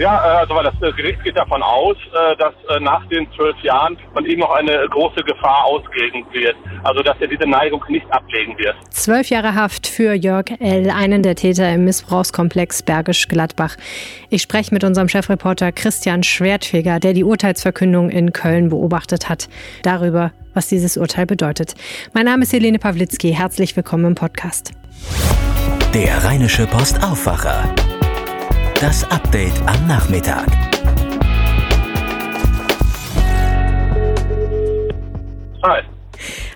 Ja, äh, also weil das äh, Gericht geht davon aus, äh, dass nach den zwölf Jahren von ihm noch eine große Gefahr ausgehen wird. Also dass er diese Neigung nicht ablegen wird. Zwölf Jahre Haft für Jörg L., einen der Täter im Missbrauchskomplex Bergisch Gladbach. Ich spreche mit unserem Chefreporter Christian Schwertfeger, der die Urteilsverkündung in Köln beobachtet hat, darüber, was dieses Urteil bedeutet. Mein Name ist Helene Pawlitzki. Herzlich willkommen im Podcast. Der Rheinische Post Aufwacher. Das Update am Nachmittag. Hi.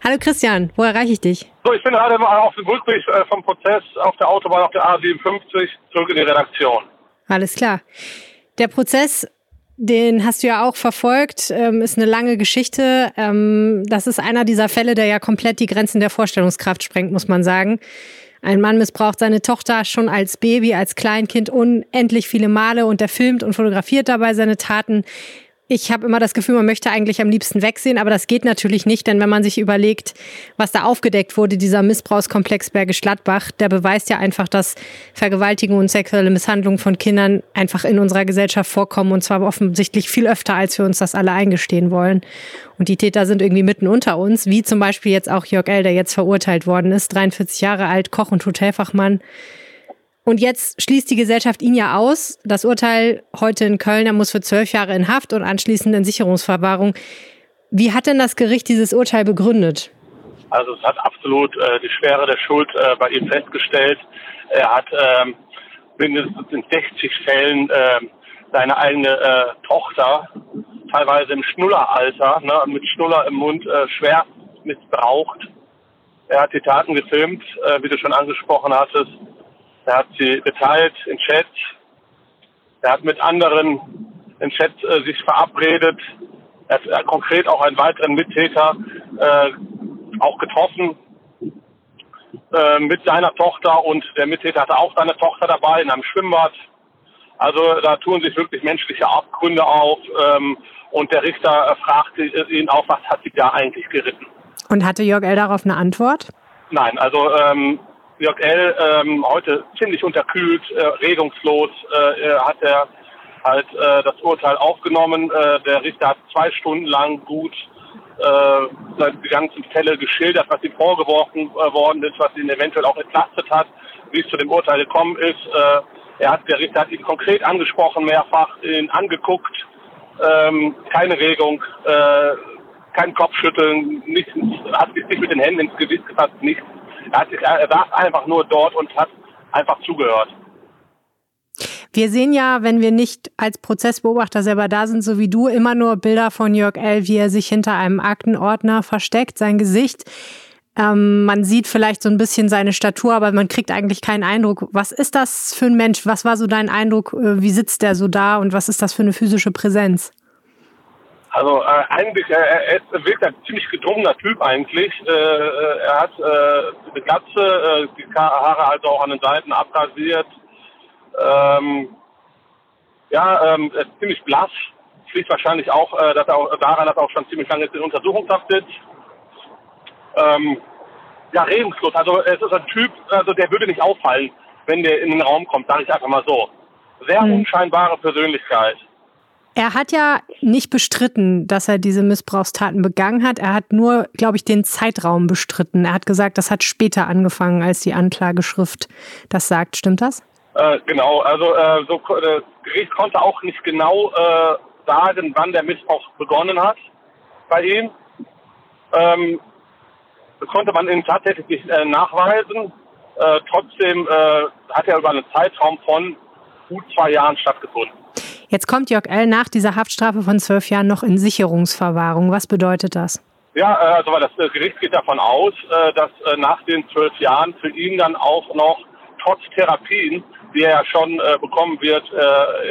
Hallo Christian, wo erreiche ich dich? So, ich bin gerade auf dem Rückweg äh, vom Prozess auf der Autobahn auf der A57 zurück in die Redaktion. Alles klar. Der Prozess, den hast du ja auch verfolgt, ähm, ist eine lange Geschichte. Ähm, das ist einer dieser Fälle, der ja komplett die Grenzen der Vorstellungskraft sprengt, muss man sagen. Ein Mann missbraucht seine Tochter schon als Baby, als Kleinkind unendlich viele Male und er filmt und fotografiert dabei seine Taten. Ich habe immer das Gefühl, man möchte eigentlich am liebsten wegsehen, aber das geht natürlich nicht, denn wenn man sich überlegt, was da aufgedeckt wurde, dieser Missbrauchskomplex Bergisch Gladbach, der beweist ja einfach, dass Vergewaltigung und sexuelle Misshandlung von Kindern einfach in unserer Gesellschaft vorkommen und zwar offensichtlich viel öfter, als wir uns das alle eingestehen wollen. Und die Täter sind irgendwie mitten unter uns, wie zum Beispiel jetzt auch Jörg L., der jetzt verurteilt worden ist, 43 Jahre alt, Koch und Hotelfachmann. Und jetzt schließt die Gesellschaft ihn ja aus. Das Urteil heute in Köln, er muss für zwölf Jahre in Haft und anschließend in Sicherungsverwahrung. Wie hat denn das Gericht dieses Urteil begründet? Also es hat absolut äh, die Schwere der Schuld äh, bei ihm festgestellt. Er hat ähm, mindestens in 60 Fällen äh, seine eigene äh, Tochter, teilweise im Schnulleralter, ne, mit Schnuller im Mund, äh, schwer missbraucht. Er hat die Taten gefilmt, äh, wie du schon angesprochen hattest. Er hat sie geteilt in Chats. Er hat mit anderen in Chats äh, sich verabredet. Er hat äh, konkret auch einen weiteren Mittäter äh, auch getroffen äh, mit seiner Tochter und der Mittäter hatte auch seine Tochter dabei in einem Schwimmbad. Also da tun sich wirklich menschliche Abgründe auf ähm, und der Richter äh, fragte ihn auch, was hat sie da eigentlich geritten? Und hatte Jörg L. darauf eine Antwort? Nein, also ähm, Jörg L. Ähm, heute ziemlich unterkühlt, äh, regungslos äh, hat er halt äh, das Urteil aufgenommen. Äh, der Richter hat zwei Stunden lang gut äh, die ganzen Fälle geschildert, was ihm vorgeworfen äh, worden ist, was ihn eventuell auch entlastet hat, wie es zu dem Urteil gekommen ist. Äh, er hat, der Richter hat ihn konkret angesprochen, mehrfach ihn angeguckt, ähm, keine Regung, äh, kein Kopfschütteln, nichts, hat sich nicht mit den Händen ins Gewicht gefasst, nichts. Er, saß einfach nur dort und hat einfach zugehört. Wir sehen ja, wenn wir nicht als Prozessbeobachter selber da sind, so wie du, immer nur Bilder von Jörg L., wie er sich hinter einem Aktenordner versteckt, sein Gesicht. Ähm, man sieht vielleicht so ein bisschen seine Statur, aber man kriegt eigentlich keinen Eindruck. Was ist das für ein Mensch? Was war so dein Eindruck? Äh, wie sitzt der so da und was ist das für eine physische Präsenz? Also äh, eigentlich, äh, er ist wirklich ein ziemlich gedrungener Typ eigentlich. Äh, äh, er hat äh, eine Glatze, äh, die Haare also auch an den Seiten abrasiert. Ähm, ja, ähm, er ist ziemlich blass. Schließt wahrscheinlich auch, äh, dass er auch daran, dass er auch schon ziemlich lange in Untersuchungshaft sitzt. Ähm, ja, regungslos. Also es ist ein Typ, also der würde nicht auffallen, wenn der in den Raum kommt, sage ich einfach mal so. Sehr hm. unscheinbare Persönlichkeit. Er hat ja nicht bestritten, dass er diese Missbrauchstaten begangen hat. Er hat nur, glaube ich, den Zeitraum bestritten. Er hat gesagt, das hat später angefangen, als die Anklageschrift das sagt. Stimmt das? Äh, genau, also äh, so, das Gericht konnte auch nicht genau äh, sagen, wann der Missbrauch begonnen hat bei ihm. Ähm, das konnte man ihm tatsächlich nicht äh, nachweisen. Äh, trotzdem äh, hat er über einen Zeitraum von gut zwei Jahren stattgefunden. Jetzt kommt Jörg L. nach dieser Haftstrafe von zwölf Jahren noch in Sicherungsverwahrung. Was bedeutet das? Ja, äh, also das äh, Gericht geht davon aus, äh, dass nach den zwölf Jahren für ihn dann auch noch trotz Therapien, die er ja schon bekommen wird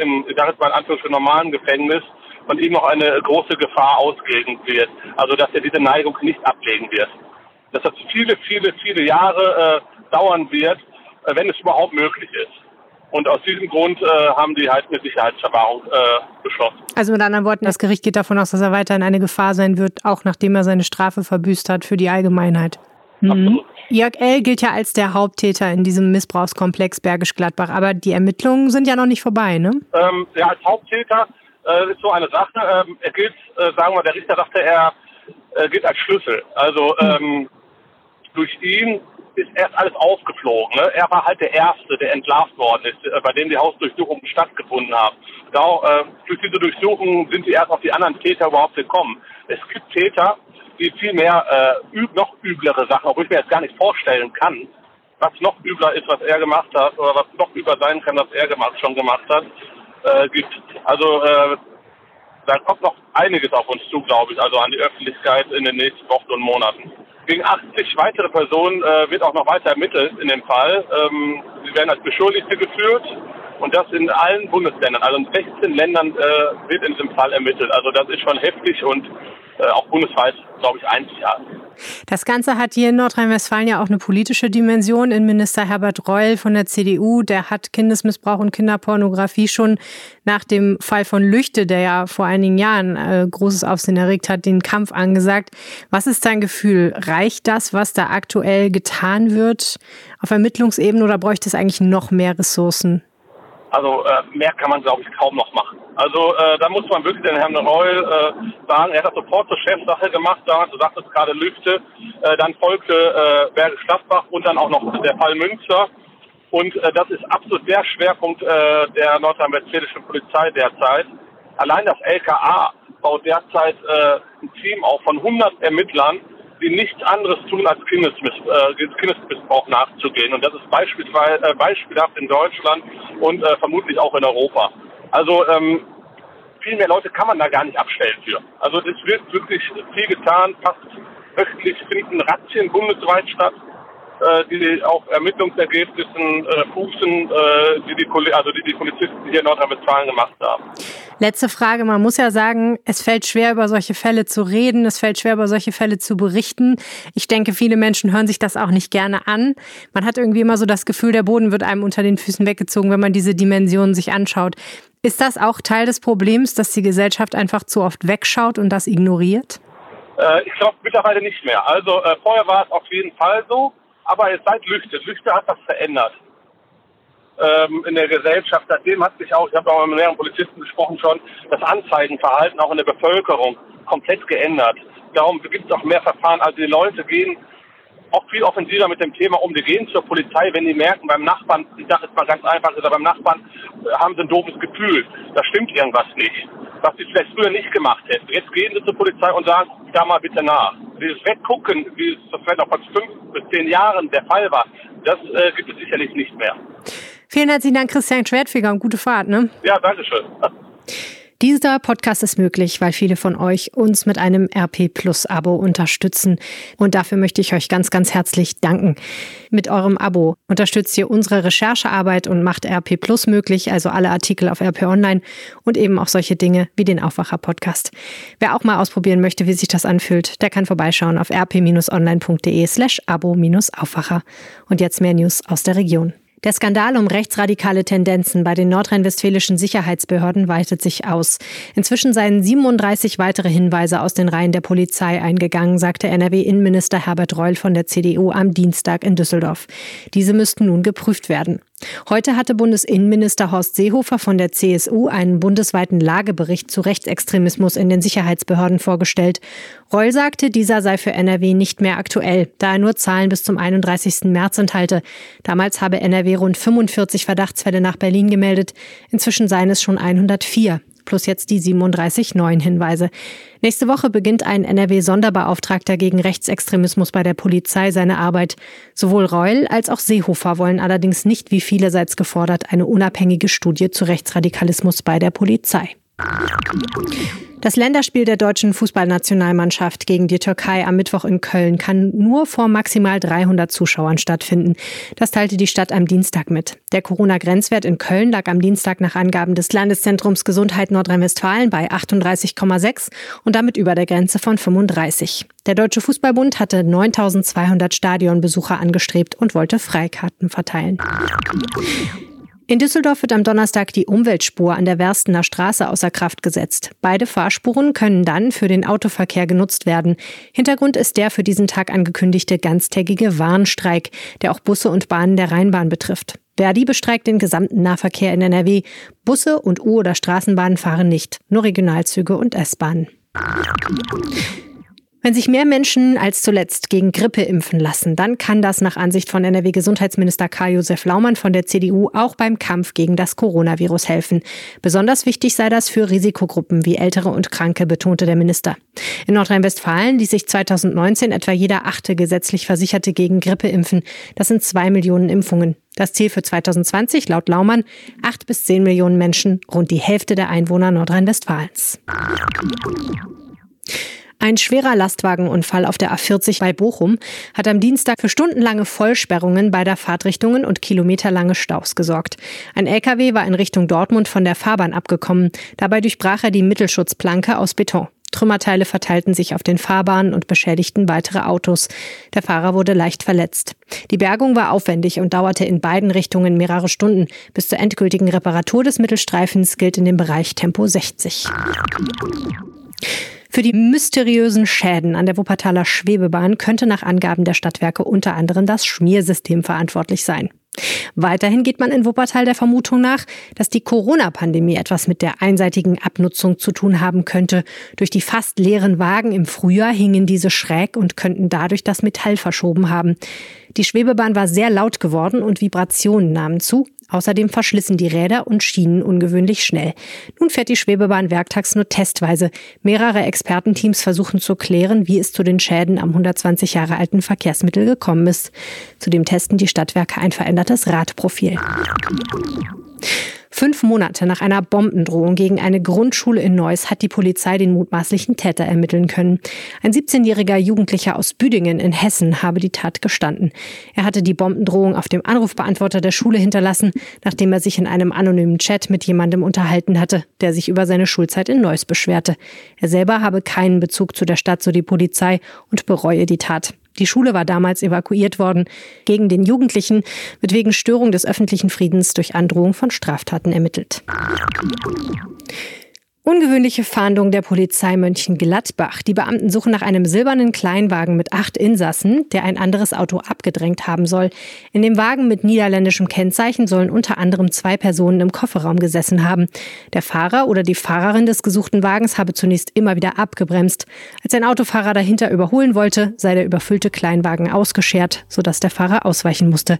im, ich sage jetzt mal in Anführungsstrichen normalen Gefängnis, von ihm noch eine große Gefahr ausgehen wird. Also dass er diese Neigung nicht ablegen wird. Dass das viele, viele, viele Jahre dauern wird, wenn es überhaupt möglich ist. Und aus diesem Grund äh, haben die halt eine Sicherheitsverwahrung äh, beschlossen. Also mit anderen Worten, das Gericht geht davon aus, dass er weiterhin eine Gefahr sein wird, auch nachdem er seine Strafe verbüßt hat für die Allgemeinheit. Mhm. Jörg L. gilt ja als der Haupttäter in diesem Missbrauchskomplex Bergisch Gladbach, aber die Ermittlungen sind ja noch nicht vorbei, ne? Ähm, ja, als Haupttäter äh, ist so eine Sache. Ähm, er gilt, äh, sagen wir, der Richter sagte, er äh, gilt als Schlüssel. Also mhm. ähm, durch ihn ist erst alles aufgeflogen. Ne? Er war halt der Erste, der entlarvt worden ist, äh, bei dem die Hausdurchsuchungen stattgefunden haben. Da, äh, durch diese Durchsuchungen sind sie erst auf die anderen Täter überhaupt gekommen. Es gibt Täter, die viel mehr äh, üb noch üblere Sachen, obwohl ich mir jetzt gar nicht vorstellen kann, was noch übler ist, was er gemacht hat, oder was noch übler sein kann, was er gemacht, schon gemacht hat, äh, gibt. Also äh, da kommt noch einiges auf uns zu, glaube ich, also an die Öffentlichkeit in den nächsten Wochen und Monaten. Gegen 80 weitere Personen äh, wird auch noch weiter ermittelt in dem Fall. Ähm, sie werden als Beschuldigte geführt und das in allen Bundesländern. Also in 16 Ländern äh, wird in diesem Fall ermittelt. Also das ist schon heftig und äh, auch bundesweit, glaube ich, einzigartig. Das Ganze hat hier in Nordrhein-Westfalen ja auch eine politische Dimension. Innenminister Herbert Reul von der CDU, der hat Kindesmissbrauch und Kinderpornografie schon nach dem Fall von Lüchte, der ja vor einigen Jahren äh, großes Aufsehen erregt hat, den Kampf angesagt. Was ist dein Gefühl? Reicht das, was da aktuell getan wird auf Ermittlungsebene oder bräuchte es eigentlich noch mehr Ressourcen? Also äh, mehr kann man, glaube ich, kaum noch machen. Also äh, da muss man wirklich den Herrn Reul äh, sagen, er hat sofort zur Chefsache gemacht, damals, du sagtest gerade Lüfte, äh, dann folgte äh, Bergisch Gladbach und dann auch noch der Fall Münster. Und äh, das ist absolut der Schwerpunkt äh, der nordrhein-westfälischen Polizei derzeit. Allein das LKA baut derzeit äh, ein Team auf von 100 Ermittlern, die nichts anderes tun, als äh, Kindesmissbrauch nachzugehen. Und das ist beispielsweise äh, beispielhaft in Deutschland und äh, vermutlich auch in Europa. Also ähm, viel mehr Leute kann man da gar nicht abstellen für. Also es wird wirklich viel getan. Fast wöchentlich finden Razzien bundesweit statt die auf Ermittlungsergebnissen äh, fußen, äh, die die, also die die Polizisten hier in Nordrhein-Westfalen gemacht haben. Letzte Frage. Man muss ja sagen, es fällt schwer, über solche Fälle zu reden. Es fällt schwer, über solche Fälle zu berichten. Ich denke, viele Menschen hören sich das auch nicht gerne an. Man hat irgendwie immer so das Gefühl, der Boden wird einem unter den Füßen weggezogen, wenn man diese Dimensionen sich anschaut. Ist das auch Teil des Problems, dass die Gesellschaft einfach zu oft wegschaut und das ignoriert? Äh, ich glaube mittlerweile nicht mehr. Also äh, vorher war es auf jeden Fall so. Aber jetzt seit Lüchte, Lüchte hat das verändert ähm, in der Gesellschaft. Seitdem hat sich auch, ich habe auch mit mehreren Polizisten gesprochen schon, das Anzeigenverhalten auch in der Bevölkerung komplett geändert. Darum gibt es auch mehr Verfahren. Also die Leute gehen auch viel offensiver mit dem Thema um. Die gehen zur Polizei, wenn die merken, beim Nachbarn, ich sage jetzt mal ganz einfach, oder beim Nachbarn äh, haben sie ein doofes Gefühl. Da stimmt irgendwas nicht. Was sie vielleicht früher nicht gemacht hätten. Jetzt gehen sie zur Polizei und sagen, da mal bitte nach. Dieses Weggucken, wie es vielleicht auch vor fünf bis zehn Jahren der Fall war, das äh, gibt es sicherlich nicht mehr. Vielen herzlichen Dank, Christian Schwertfeger und gute Fahrt. Ne? Ja, danke schön. Dieser Podcast ist möglich, weil viele von euch uns mit einem RP Plus Abo unterstützen. Und dafür möchte ich euch ganz, ganz herzlich danken. Mit eurem Abo unterstützt ihr unsere Recherchearbeit und macht RP Plus möglich, also alle Artikel auf RP Online und eben auch solche Dinge wie den Aufwacher Podcast. Wer auch mal ausprobieren möchte, wie sich das anfühlt, der kann vorbeischauen auf rp-online.de slash abo-aufwacher. Und jetzt mehr News aus der Region. Der Skandal um rechtsradikale Tendenzen bei den nordrhein-westfälischen Sicherheitsbehörden weitet sich aus. Inzwischen seien 37 weitere Hinweise aus den Reihen der Polizei eingegangen, sagte NRW-Innenminister Herbert Reul von der CDU am Dienstag in Düsseldorf. Diese müssten nun geprüft werden. Heute hatte Bundesinnenminister Horst Seehofer von der CSU einen bundesweiten Lagebericht zu Rechtsextremismus in den Sicherheitsbehörden vorgestellt. Reul sagte, dieser sei für NRW nicht mehr aktuell, da er nur Zahlen bis zum 31. März enthalte. Damals habe NRW rund 45 Verdachtsfälle nach Berlin gemeldet. Inzwischen seien es schon 104 plus jetzt die 37 neuen Hinweise. Nächste Woche beginnt ein NRW-Sonderbeauftragter gegen Rechtsextremismus bei der Polizei seine Arbeit. Sowohl Reul als auch Seehofer wollen allerdings nicht, wie vielerseits gefordert, eine unabhängige Studie zu Rechtsradikalismus bei der Polizei. Das Länderspiel der deutschen Fußballnationalmannschaft gegen die Türkei am Mittwoch in Köln kann nur vor maximal 300 Zuschauern stattfinden. Das teilte die Stadt am Dienstag mit. Der Corona-Grenzwert in Köln lag am Dienstag nach Angaben des Landeszentrums Gesundheit Nordrhein-Westfalen bei 38,6 und damit über der Grenze von 35. Der Deutsche Fußballbund hatte 9200 Stadionbesucher angestrebt und wollte Freikarten verteilen. In Düsseldorf wird am Donnerstag die Umweltspur an der Werstener Straße außer Kraft gesetzt. Beide Fahrspuren können dann für den Autoverkehr genutzt werden. Hintergrund ist der für diesen Tag angekündigte ganztägige Warnstreik, der auch Busse und Bahnen der Rheinbahn betrifft. Verdi bestreikt den gesamten Nahverkehr in NRW. Busse und U- oder Straßenbahnen fahren nicht, nur Regionalzüge und S-Bahnen. Wenn sich mehr Menschen als zuletzt gegen Grippe impfen lassen, dann kann das nach Ansicht von NRW-Gesundheitsminister Karl-Josef Laumann von der CDU auch beim Kampf gegen das Coronavirus helfen. Besonders wichtig sei das für Risikogruppen wie Ältere und Kranke, betonte der Minister. In Nordrhein-Westfalen ließ sich 2019 etwa jeder achte gesetzlich Versicherte gegen Grippe impfen. Das sind zwei Millionen Impfungen. Das Ziel für 2020 laut Laumann acht bis zehn Millionen Menschen, rund die Hälfte der Einwohner Nordrhein-Westfalens. Ein schwerer Lastwagenunfall auf der A40 bei Bochum hat am Dienstag für stundenlange Vollsperrungen beider Fahrtrichtungen und kilometerlange Staus gesorgt. Ein LKW war in Richtung Dortmund von der Fahrbahn abgekommen. Dabei durchbrach er die Mittelschutzplanke aus Beton. Trümmerteile verteilten sich auf den Fahrbahnen und beschädigten weitere Autos. Der Fahrer wurde leicht verletzt. Die Bergung war aufwendig und dauerte in beiden Richtungen mehrere Stunden. Bis zur endgültigen Reparatur des Mittelstreifens gilt in dem Bereich Tempo 60. Für die mysteriösen Schäden an der Wuppertaler Schwebebahn könnte nach Angaben der Stadtwerke unter anderem das Schmiersystem verantwortlich sein. Weiterhin geht man in Wuppertal der Vermutung nach, dass die Corona-Pandemie etwas mit der einseitigen Abnutzung zu tun haben könnte. Durch die fast leeren Wagen im Frühjahr hingen diese schräg und könnten dadurch das Metall verschoben haben. Die Schwebebahn war sehr laut geworden und Vibrationen nahmen zu. Außerdem verschlissen die Räder und Schienen ungewöhnlich schnell. Nun fährt die Schwebebahn werktags nur testweise. Mehrere Expertenteams versuchen zu klären, wie es zu den Schäden am 120 Jahre alten Verkehrsmittel gekommen ist. Zudem testen die Stadtwerke ein verändertes Radprofil. Fünf Monate nach einer Bombendrohung gegen eine Grundschule in Neuss hat die Polizei den mutmaßlichen Täter ermitteln können. Ein 17-jähriger Jugendlicher aus Büdingen in Hessen habe die Tat gestanden. Er hatte die Bombendrohung auf dem Anrufbeantworter der Schule hinterlassen, nachdem er sich in einem anonymen Chat mit jemandem unterhalten hatte, der sich über seine Schulzeit in Neuss beschwerte. Er selber habe keinen Bezug zu der Stadt, so die Polizei, und bereue die Tat. Die Schule war damals evakuiert worden. Gegen den Jugendlichen wird wegen Störung des öffentlichen Friedens durch Androhung von Straftaten ermittelt. Ungewöhnliche Fahndung der Polizei Mönchengladbach. Die Beamten suchen nach einem silbernen Kleinwagen mit acht Insassen, der ein anderes Auto abgedrängt haben soll. In dem Wagen mit niederländischem Kennzeichen sollen unter anderem zwei Personen im Kofferraum gesessen haben. Der Fahrer oder die Fahrerin des gesuchten Wagens habe zunächst immer wieder abgebremst. Als ein Autofahrer dahinter überholen wollte, sei der überfüllte Kleinwagen ausgeschert, sodass der Fahrer ausweichen musste.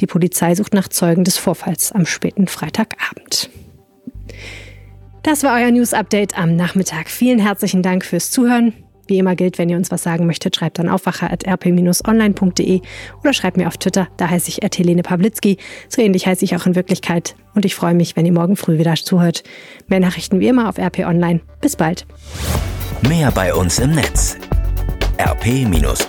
Die Polizei sucht nach Zeugen des Vorfalls am späten Freitagabend. Das war euer News Update am Nachmittag. Vielen herzlichen Dank fürs Zuhören. Wie immer gilt, wenn ihr uns was sagen möchtet, schreibt an aufwacher.rp-online.de oder schreibt mir auf Twitter, da heiße ich Helene Pawlitzki. So ähnlich heiße ich auch in Wirklichkeit. Und ich freue mich, wenn ihr morgen früh wieder zuhört. Mehr Nachrichten wie immer auf RP Online. Bis bald. Mehr bei uns im Netz rp-online.de